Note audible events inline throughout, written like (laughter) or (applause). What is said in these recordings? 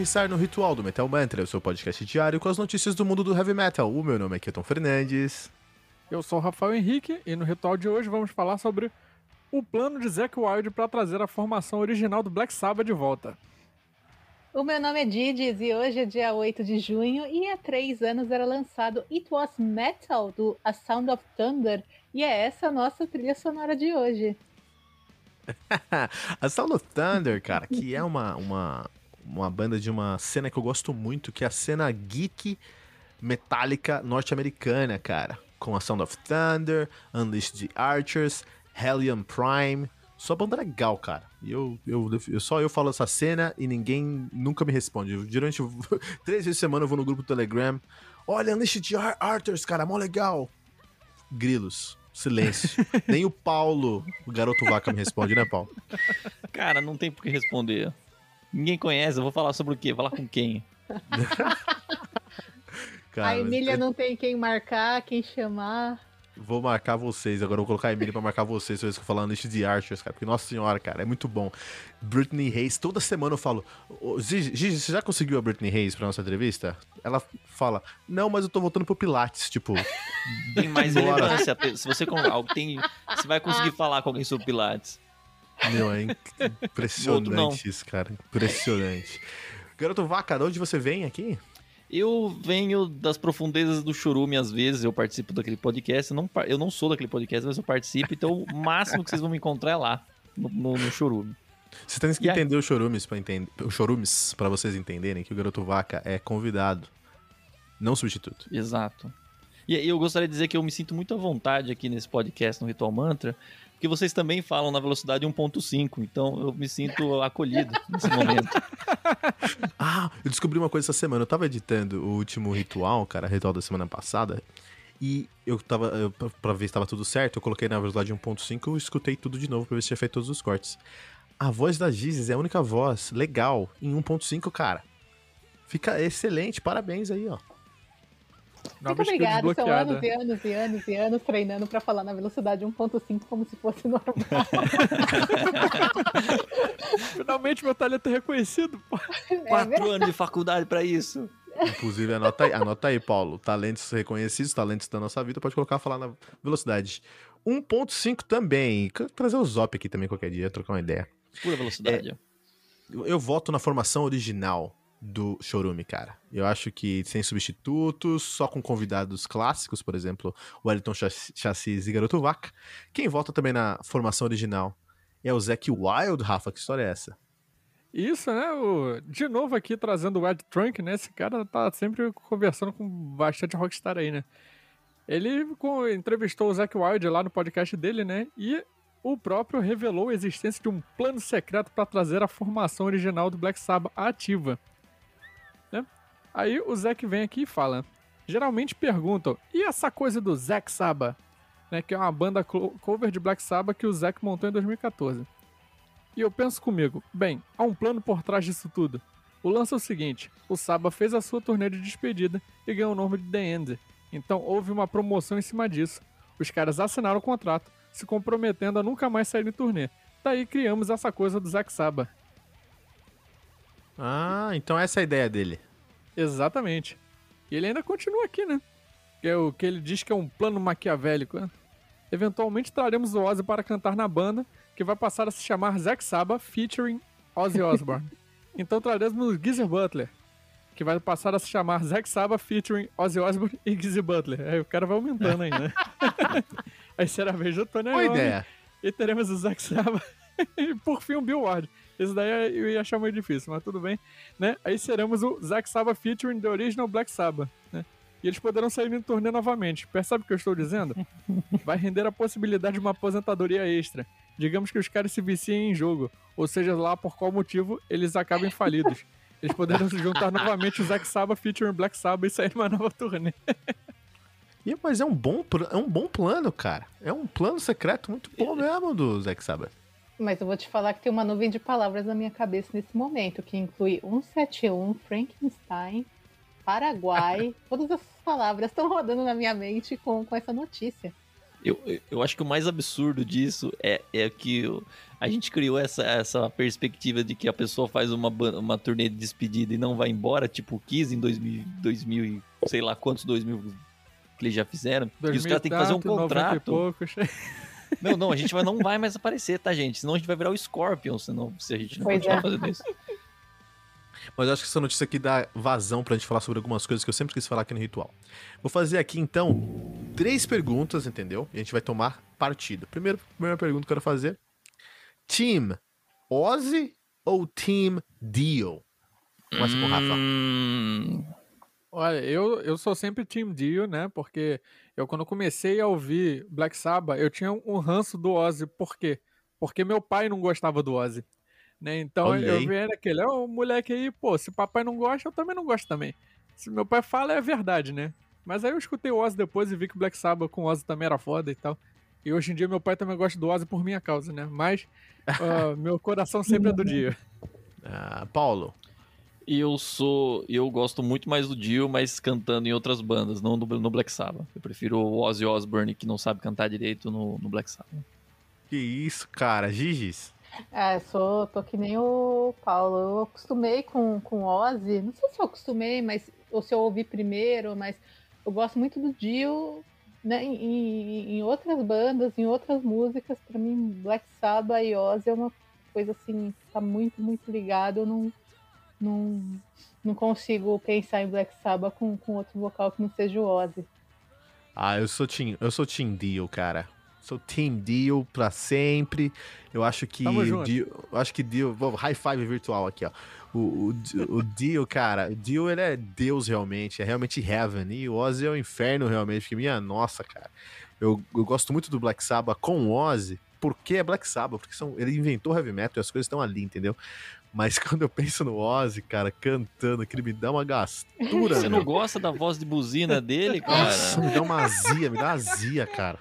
aterrissar no Ritual do Metal Mantra, o seu podcast diário com as notícias do mundo do heavy metal. O meu nome é Keton Fernandes. Eu sou o Rafael Henrique e no Ritual de hoje vamos falar sobre o plano de Zack Wilde para trazer a formação original do Black Sabbath de volta. O meu nome é Didis e hoje é dia 8 de junho e há três anos era lançado It Was Metal do A Sound of Thunder e é essa a nossa trilha sonora de hoje. (laughs) a Sound of Thunder, cara, que é uma, uma, uma banda de uma cena que eu gosto muito, que é a cena geek metálica norte-americana, cara. Com a Sound of Thunder, Unleashed the Archers, Hellion Prime. Só banda legal, cara. E eu, eu, eu, só eu falo essa cena e ninguém nunca me responde. durante (laughs) três vezes por semana eu vou no grupo do Telegram. Olha, Unleashed the Archers, cara, mó legal. Grilos. Silêncio. (laughs) Nem o Paulo, o garoto vaca, me responde, né, Paulo? Cara, não tem por que responder. Ninguém conhece, eu vou falar sobre o quê? Falar com quem? (laughs) Cara, a Emília não tem quem marcar, quem chamar. Vou marcar vocês, agora eu vou colocar a Emília pra marcar vocês, vocês que eu falando list de Archers, cara, porque, nossa senhora, cara, é muito bom. Britney Hayes, toda semana eu falo, Gigi, você já conseguiu a Britney Hayes pra nossa entrevista? Ela fala, não, mas eu tô voltando pro Pilates, tipo... Tem mais relevância, se você, tem, você vai conseguir falar com alguém sobre Pilates. Meu, é impressionante isso, cara, impressionante. Garoto Vaca, de onde você vem aqui? Eu venho das profundezas do Chorume às vezes, eu participo daquele podcast. Eu não, eu não sou daquele podcast, mas eu participo, então o máximo que vocês vão me encontrar é lá, no, no, no Chorume. Vocês têm que e entender aí... o Chorumes para entender, o Chorumes para vocês entenderem que o Garoto Vaca é convidado, não substituto. Exato. E eu gostaria de dizer que eu me sinto muito à vontade aqui nesse podcast no Ritual Mantra, porque vocês também falam na velocidade 1.5, então eu me sinto (laughs) acolhido nesse momento. (laughs) ah, eu descobri uma coisa essa semana. Eu tava editando o último ritual, cara, ritual da semana passada, e eu tava, eu, pra ver se tava tudo certo, eu coloquei na velocidade 1.5 e escutei tudo de novo pra ver se tinha feito todos os cortes. A voz da Gizes é a única voz legal em 1.5, cara. Fica excelente, parabéns aí, ó. Muito obrigada, são anos e anos e anos e anos treinando para falar na velocidade 1.5 como se fosse normal. (laughs) Finalmente meu talento é reconhecido. É Quatro anos de faculdade para isso. Inclusive, anota aí, anota aí, Paulo. Talentos reconhecidos, talentos da nossa vida, pode colocar falar na velocidade. 1.5 também. Trazer o Zop aqui também qualquer dia, trocar uma ideia. Pura velocidade. É, eu voto na formação original do Chorume, cara. Eu acho que sem substitutos, só com convidados clássicos, por exemplo, o Wellington Chassis e Garoto Vaca. Quem volta também na formação original é o Zack Wild, Rafa. Que história é essa? Isso, né? O... De novo aqui trazendo o Ed Trunk, né? Esse cara tá sempre conversando com bastante rockstar aí, né? Ele entrevistou o Zack Wild lá no podcast dele, né? E o próprio revelou a existência de um plano secreto para trazer a formação original do Black Sabbath ativa. Aí o Zack vem aqui e fala: geralmente perguntam, e essa coisa do Zack Saba? Né, que é uma banda cover de Black Sabbath que o Zack montou em 2014. E eu penso comigo, bem, há um plano por trás disso tudo. O lance é o seguinte: o Saba fez a sua turnê de despedida e ganhou o nome de The End. Então houve uma promoção em cima disso. Os caras assinaram o contrato, se comprometendo a nunca mais sair de turnê. Daí criamos essa coisa do Zack Saba. Ah, então essa é a ideia dele. Exatamente. E ele ainda continua aqui, né? Que é o que ele diz que é um plano maquiavélico. Né? Eventualmente traremos o Ozzy para cantar na banda, que vai passar a se chamar Zack Saba featuring Ozzy Osbourne. (laughs) então traremos o Geezer Butler, que vai passar a se chamar Zack Saba featuring Ozzy Osbourne e Geezer Butler. Aí o cara vai aumentando aí, né? (laughs) aí será a vez do Tony Boa ideia. E teremos o Zack Saba (laughs) e por fim o Bill Ward. Esse daí eu ia achar meio difícil, mas tudo bem. Né? Aí seremos o Zack Saba featuring The Original Black Sabbath. Né? E eles poderão sair no turnê novamente. Percebe o que eu estou dizendo? (laughs) Vai render a possibilidade de uma aposentadoria extra. Digamos que os caras se viciem em jogo, ou seja lá por qual motivo eles acabem falidos. Eles poderão se juntar novamente o Zack Saba featuring Black Sabbath e sair numa nova turnê. (laughs) E, mas é um, bom, é um bom plano, cara. É um plano secreto muito bom mesmo do Zack Sabbath. Mas eu vou te falar que tem uma nuvem de palavras na minha cabeça nesse momento, que inclui 171, Frankenstein, Paraguai. (laughs) todas essas palavras estão rodando na minha mente com, com essa notícia. Eu, eu acho que o mais absurdo disso é, é que a gente criou essa, essa perspectiva de que a pessoa faz uma, uma turnê de despedida e não vai embora, tipo o Kiss em 2000, 2000 sei lá quantos 2000 que eles já fizeram. 2000 e os caras têm que fazer um contrato. (laughs) Não, não, a gente vai, não vai mais aparecer, tá, gente? Senão a gente vai virar o Scorpion, senão, se a gente não pois continuar é. fazendo isso. Mas eu acho que essa notícia aqui dá vazão pra gente falar sobre algumas coisas que eu sempre quis falar aqui no ritual. Vou fazer aqui, então, três perguntas, entendeu? E a gente vai tomar partido. Primeiro, primeira pergunta que eu quero fazer. Team Ozzy ou Team Dio? Começa com o Rafa. Olha, eu, eu sou sempre Team Dio, né? Porque eu, quando comecei a ouvir Black Sabbath, eu tinha um ranço do Ozzy. Por quê? Porque meu pai não gostava do Ozzy. Né? Então Olhei. eu vi aquele, ó, oh, moleque aí, pô, se papai não gosta, eu também não gosto também. Se meu pai fala, é verdade, né? Mas aí eu escutei o Ozzy depois e vi que o Black Sabbath com o Ozzy também era foda e tal. E hoje em dia meu pai também gosta do Ozzy por minha causa, né? Mas uh, (laughs) meu coração sempre é do dia. Uh, Paulo. Eu sou. Eu gosto muito mais do Dio, mas cantando em outras bandas, não no, no Black Sabbath. Eu prefiro o Ozzy Osbourne, que não sabe cantar direito no, no Black Sabbath. Que isso, cara. Gigi's. É, sou, tô que nem o Paulo. Eu acostumei com, com Ozzy. Não sei se eu acostumei, mas ou se eu ouvi primeiro, mas eu gosto muito do Dio né, em, em outras bandas, em outras músicas. Para mim, Black Sabbath e Ozzy é uma coisa assim, tá muito, muito ligado. Eu não, não, não consigo pensar em Black Sabbath com, com outro vocal que não seja o Ozzy. Ah, eu sou Tim, eu sou Tim Dio, cara. Sou Team Dio pra sempre. Eu acho que Dio, eu acho que Dio, high five virtual aqui, ó. O, o, o Dio, cara, o Dio ele é Deus realmente, é realmente heaven. E o Ozzy é o inferno realmente, porque minha nossa, cara. Eu, eu gosto muito do Black Sabbath com o Ozzy, porque é Black Sabbath, porque são, ele inventou heavy metal e as coisas estão ali, entendeu? Mas (laughs) quando eu penso no Ozzy, cara, cantando, que ele me dá uma gastura. Você não gosta da voz de buzina dele, (laughs) cara? Nossa, me dá uma azia, me dá azia, cara.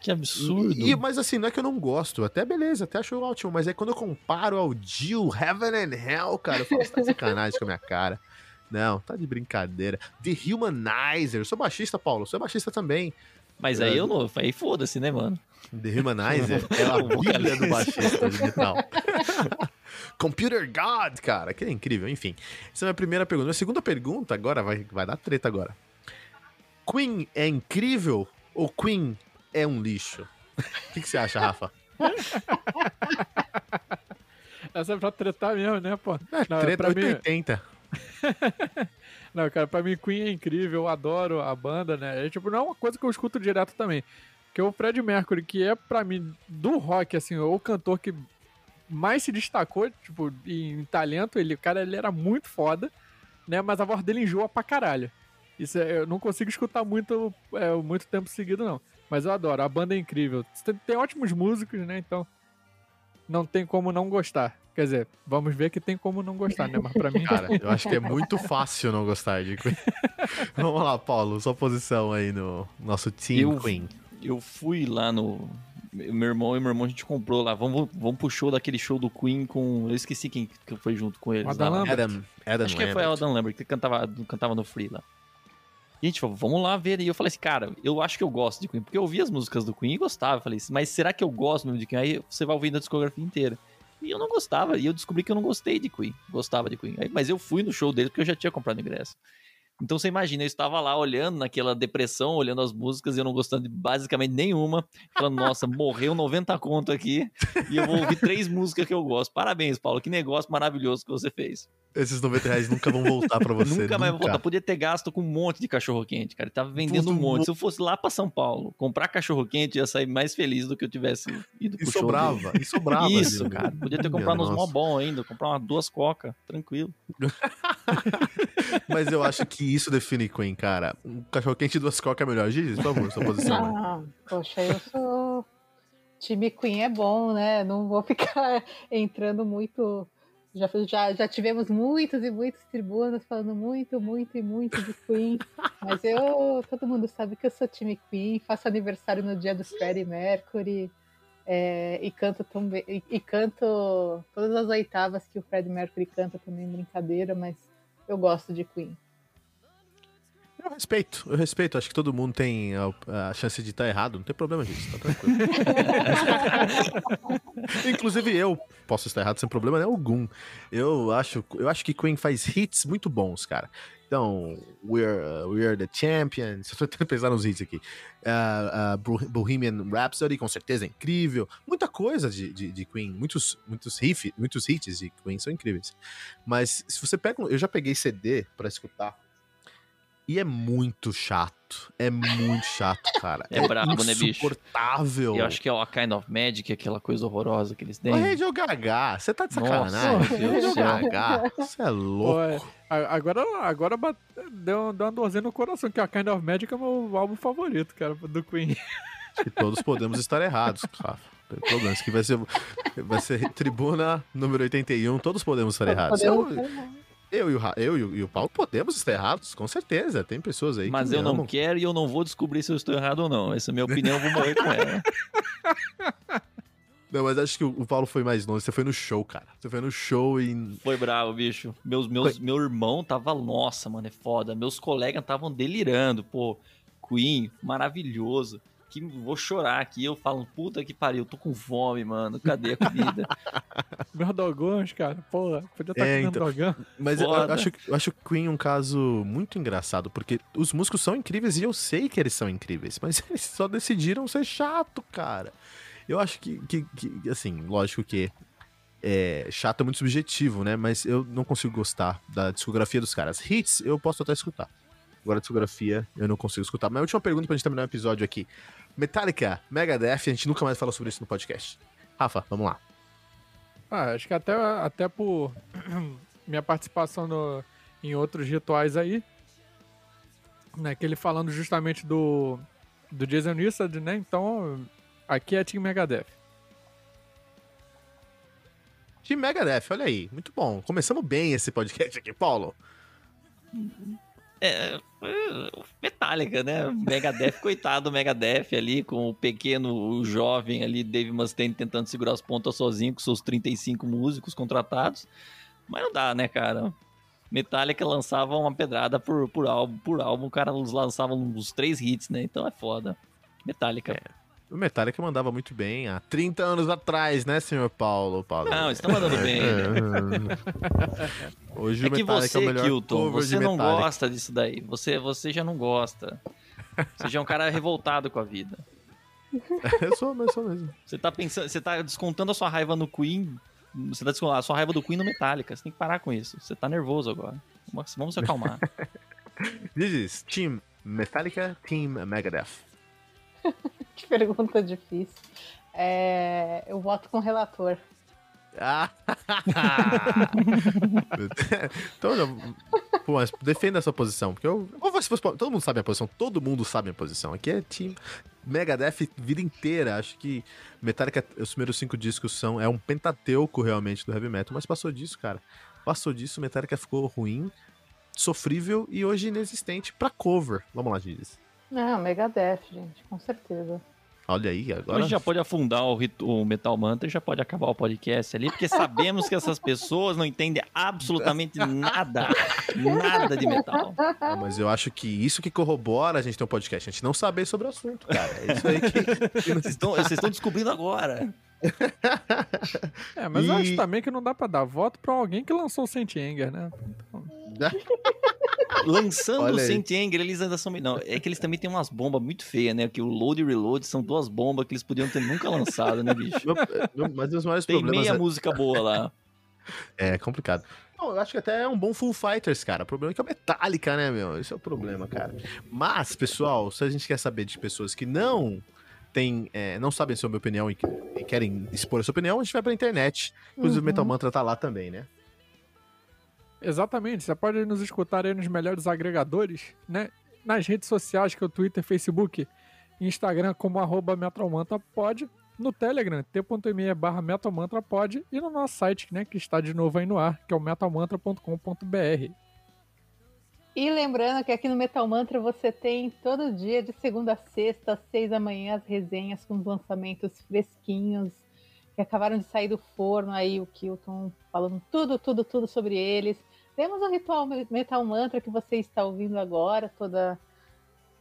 Que absurdo. E, mas assim, não é que eu não gosto. Até beleza, até acho ótimo. Mas é quando eu comparo ao Jill, Heaven and Hell, cara, eu falo, você tá sacanagem com a minha cara. Não, tá de brincadeira. The Humanizer. Eu sou baixista, Paulo. Eu sou baixista também. Mas aí eu não. Aí foda-se, né, mano? The Humanizer é a (laughs) bíblia do baixista de metal. Computer God, cara. Que é incrível. Enfim, essa é a minha primeira pergunta. A segunda pergunta agora vai, vai dar treta agora. Queen é incrível ou Queen é um lixo. O que, que você acha, Rafa? (laughs) Essa é pra tretar mesmo, né, pô? É, não, treta 880. Mim... (laughs) não, cara, pra mim Queen é incrível, eu adoro a banda, né? É, tipo, não é uma coisa que eu escuto direto também. Porque o Fred Mercury, que é pra mim, do rock, assim, o cantor que mais se destacou, tipo, em talento, ele, cara, ele era muito foda, né? Mas a voz dele enjoa pra caralho. Isso é, eu não consigo escutar muito, é, muito tempo seguido, não. Mas eu adoro, a banda é incrível. Tem, tem ótimos músicos, né? Então não tem como não gostar. Quer dizer, vamos ver que tem como não gostar, né? Mas pra mim. (laughs) Cara, eu acho que é muito fácil não gostar de Queen. (laughs) vamos lá, Paulo, sua posição aí no nosso Team eu, Queen. Eu fui lá no. Meu irmão e meu irmão a gente comprou lá. Vamos, vamos pro show daquele show do Queen com. Eu esqueci quem que foi junto com eles. Adam lá. Lambert. Adam, Adam Acho que foi o Adam Lambert que cantava, cantava no Free lá. E a gente falou, vamos lá ver. E eu falei assim, cara, eu acho que eu gosto de Queen, porque eu ouvi as músicas do Queen e gostava. Eu falei, mas será que eu gosto mesmo de Queen? Aí você vai ouvindo a discografia inteira. E eu não gostava, e eu descobri que eu não gostei de Queen. Gostava de Queen. Aí, mas eu fui no show dele porque eu já tinha comprado ingresso. Então você imagina, eu estava lá olhando naquela depressão, olhando as músicas e eu não gostando de basicamente nenhuma. Falando, nossa, morreu 90 conto aqui e eu vou ouvir três músicas que eu gosto. Parabéns, Paulo, que negócio maravilhoso que você fez. Esses 90 reais nunca vão voltar para você. nunca mais vai voltar. Podia ter gasto com um monte de cachorro-quente, cara. Ele tava vendendo um monte. Se eu fosse lá para São Paulo comprar cachorro-quente, ia sair mais feliz do que eu tivesse ido pro e sobrava, E sobrava. Isso, cara. Podia ter comprado uns mó bom ainda, comprar umas duas coca, tranquilo. (laughs) Mas eu acho que isso define Queen, cara. Um cachorro-quente e duas coca é melhor. Gigi, por favor, sua posição. Ah, poxa, eu sou. Time Queen é bom, né? Não vou ficar (laughs) entrando muito. Já, já, já tivemos muitos e muitos tribunos falando muito, muito e muito de Queen. (laughs) Mas eu. Todo mundo sabe que eu sou time Queen. Faço aniversário no dia do Freddie Mercury. É, e canto também. E, e canto todas as oitavas que o Freddie Mercury canta também, brincadeira, mas eu gosto de Queen. Eu respeito, eu respeito. Acho que todo mundo tem a, a chance de estar errado. Não tem problema, gente. Tá tranquilo. (laughs) Inclusive eu posso estar errado sem problema algum. Eu acho, eu acho que Queen faz hits muito bons, cara. Então, We're, uh, we're the Champions. (laughs) Estou tentando pensar nos hits aqui. Uh, uh, Bohemian Rhapsody, com certeza é incrível. Muita coisa de, de, de, Queen. Muitos, muitos, riff, muitos hits de Queen são incríveis. Mas se você pega. Eu já peguei CD para escutar e é muito chato. É muito chato, cara. É, é brabo, né, bicho? Insuportável. Eu acho que é o A Kind of Magic, aquela coisa horrorosa que eles têm. O Radio Gaga, você tá de sacanagem. Radio Gaga, você é louco. agora, agora deu, deu uma dorzinha no coração, que a Kind of Magic é o meu álbum favorito, cara, do Queen. Acho que todos podemos estar errados, Rafa. Tem problema. Isso que vai ser, vai ser tribuna número 81, todos podemos estar errados. Podemos eu, e, o, eu e o Paulo podemos estar errados, com certeza. Tem pessoas aí Mas eu não amam. quero e eu não vou descobrir se eu estou errado ou não. Essa é a minha opinião, eu vou morrer com ela. (laughs) Não, mas acho que o Paulo foi mais longe. Você foi no show, cara. Você foi no show e. Foi bravo, bicho. Meus, meus, meu irmão tava. Nossa, mano, é foda. Meus colegas estavam delirando. Pô, Queen, maravilhoso que vou chorar aqui. Eu falo, puta que pariu, tô com fome, mano. Cadê a comida? (laughs) Meus dogões, cara. Porra, podia estar tá é, comendo então, dogão. Mas eu, eu, acho, eu acho o Queen um caso muito engraçado, porque os músicos são incríveis e eu sei que eles são incríveis, mas (laughs) eles só decidiram ser chato, cara. Eu acho que, que, que assim, lógico que é, chato é muito subjetivo, né? Mas eu não consigo gostar da discografia dos caras. Hits eu posso até escutar. Agora, a discografia eu não consigo escutar. Mas a última pergunta pra gente terminar o episódio aqui. Metallica, Megadeth, a gente nunca mais fala sobre isso no podcast. Rafa, vamos lá. Ah, acho que até, até por (clears throat) minha participação no, em outros rituais aí, né, que ele falando justamente do, do Jason Newsted, né, então aqui é Team Megadeth. Team Megadeth, olha aí, muito bom. Começamos bem esse podcast aqui, Paulo. É, Metallica, né? Megadeth, coitado do Megadeth ali, com o pequeno, o jovem ali, Dave Mustaine tentando segurar as pontas sozinho com seus 35 músicos contratados. Mas não dá, né, cara? Metallica lançava uma pedrada por, por álbum, por álbum, o cara lançava uns três hits, né? Então é foda. Metallica. É. O Metallica mandava muito bem há 30 anos atrás, né, senhor Paulo? Paulo? Não, estão mandando bem. (laughs) Hoje é o Metallica você, é o melhor Kilton, você não gosta disso daí. Você, você já não gosta. Você já é um cara revoltado com a vida. (laughs) eu sou, mas sou mesmo. Você tá pensando, você tá descontando a sua raiva no Queen. Você tá descontando a sua raiva do Queen no Metallica. Você tem que parar com isso. Você tá nervoso agora. Vamos se acalmar. (laughs) This is Team Metallica, Team Megadeth. (laughs) que pergunta difícil. É, eu voto com o relator. Ah. (laughs) então, pô, mas defenda a sua posição, porque eu, todo mundo sabe a posição, todo mundo sabe a posição. Aqui é time Megadeth vida inteira. Acho que Metallica, os primeiros cinco discos são é um pentateuco realmente do heavy metal, mas passou disso, cara. Passou disso, Metallica ficou ruim, sofrível e hoje inexistente para cover. Vamos lá, Gizes. Não, Megadeth, gente, com certeza. Olha aí, agora. A gente já pode afundar o, o Metal Mantra e já pode acabar o podcast ali, porque sabemos que essas pessoas não entendem absolutamente nada. Nada de metal. Não, mas eu acho que isso que corrobora a gente ter um podcast. A gente não saber sobre o assunto, cara. É isso aí que. (laughs) vocês, estão, vocês estão descobrindo agora. É, mas e... eu acho também que não dá pra dar voto pra alguém que lançou o Saint Anger, né? Então... (laughs) Lançando o Saint Anger, eles ainda são. Não, é que eles também têm umas bombas muito feias, né? Que o Load e Reload são duas bombas que eles podiam ter nunca lançado, né, bicho? mas os maiores Tem problemas. meia é... música boa lá. É complicado. Não, eu acho que até é um bom Full Fighters, cara. O problema é que é Metallica, né, meu? Esse é o problema, cara. Mas, pessoal, se a gente quer saber de pessoas que não tem, é, não sabem sobre a minha opinião e, querem expor a sua opinião, a gente vai pra internet. Inclusive uhum. o Metal Mantra tá lá também, né? Exatamente, você pode nos escutar aí nos melhores agregadores, né? Nas redes sociais, que é o Twitter, Facebook, Instagram, como arroba metalmantrapod, no Telegram, t.me barra metalmantrapod, e no nosso site, né, que está de novo aí no ar, que é o metalmantra.com.br. E lembrando que aqui no Metal Mantra você tem todo dia, de segunda a sexta, às seis da manhã, as resenhas com os lançamentos fresquinhos que acabaram de sair do forno aí, o Kilton falando tudo, tudo, tudo sobre eles. Temos o ritual Metal Mantra que você está ouvindo agora, toda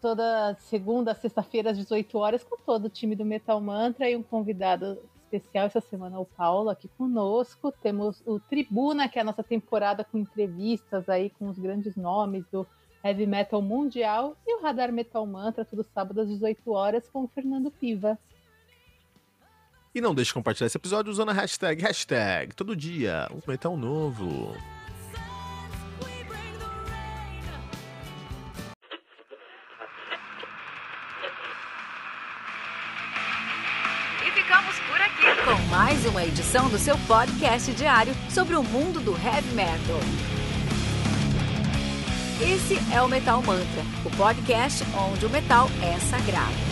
toda segunda, sexta-feira às 18 horas com todo o time do Metal Mantra e um convidado especial essa semana, o Paulo aqui conosco. Temos o Tribuna, que é a nossa temporada com entrevistas aí com os grandes nomes do Heavy Metal Mundial e o Radar Metal Mantra, todo sábado às 18 horas com o Fernando Piva. E não deixe de compartilhar esse episódio usando a hashtag, hashtag, todo dia, um metal novo. E ficamos por aqui com mais uma edição do seu podcast diário sobre o mundo do heavy metal. Esse é o Metal Mantra, o podcast onde o metal é sagrado.